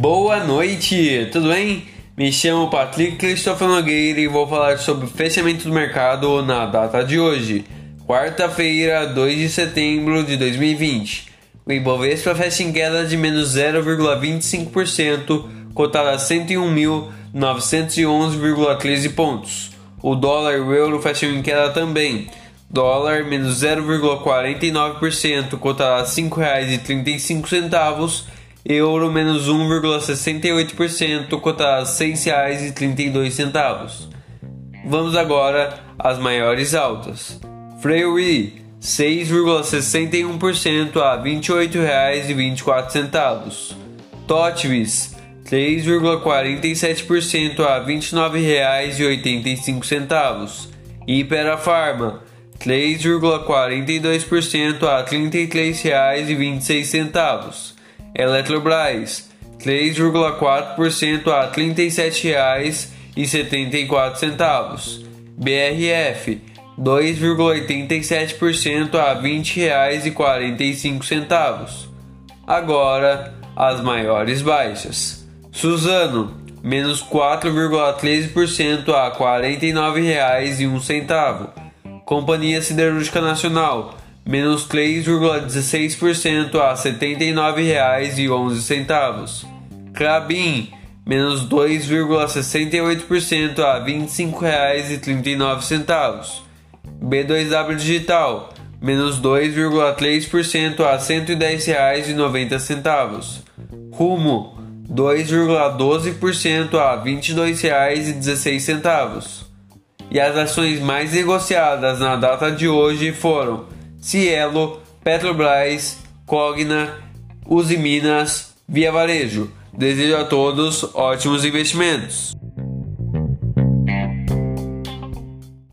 Boa noite, tudo bem? Me chamo Patrick Christopher Nogueira e vou falar sobre o fechamento do mercado na data de hoje, quarta-feira, 2 de setembro de 2020. O Ibovespa fecha em queda de menos 0,25%, cotado a 101.911,13 pontos. O dólar e o euro fecham em queda também. Dólar menos 0,49%, cotado a R$ 5,35 euro menos 1,68%, cotado a R$ 6,32. Vamos agora às maiores altas. Freyri 6,61% a R$ 28,24. Totvis 3,47% a R$ 29,85. Iperafarma 3,42% a R$ 33,26. Eletrobras 3,4% a R$ 37,74. BRF 2,87% a R$ 20,45. Agora, as maiores baixas. Suzano, menos 4,13% a R$ 49,01. Companhia Siderúrgica Nacional, menos 3,16% a R$ 79,11. Clabin, menos 2,68% a R$ 25,39. B2W Digital, menos 2,3% a R$ 110,90. Rumo, 2,12% a R$ 22,16. E as ações mais negociadas na data de hoje foram Cielo, Petrobras, Cogna, Uzi Minas, Via Varejo. Desejo a todos ótimos investimentos.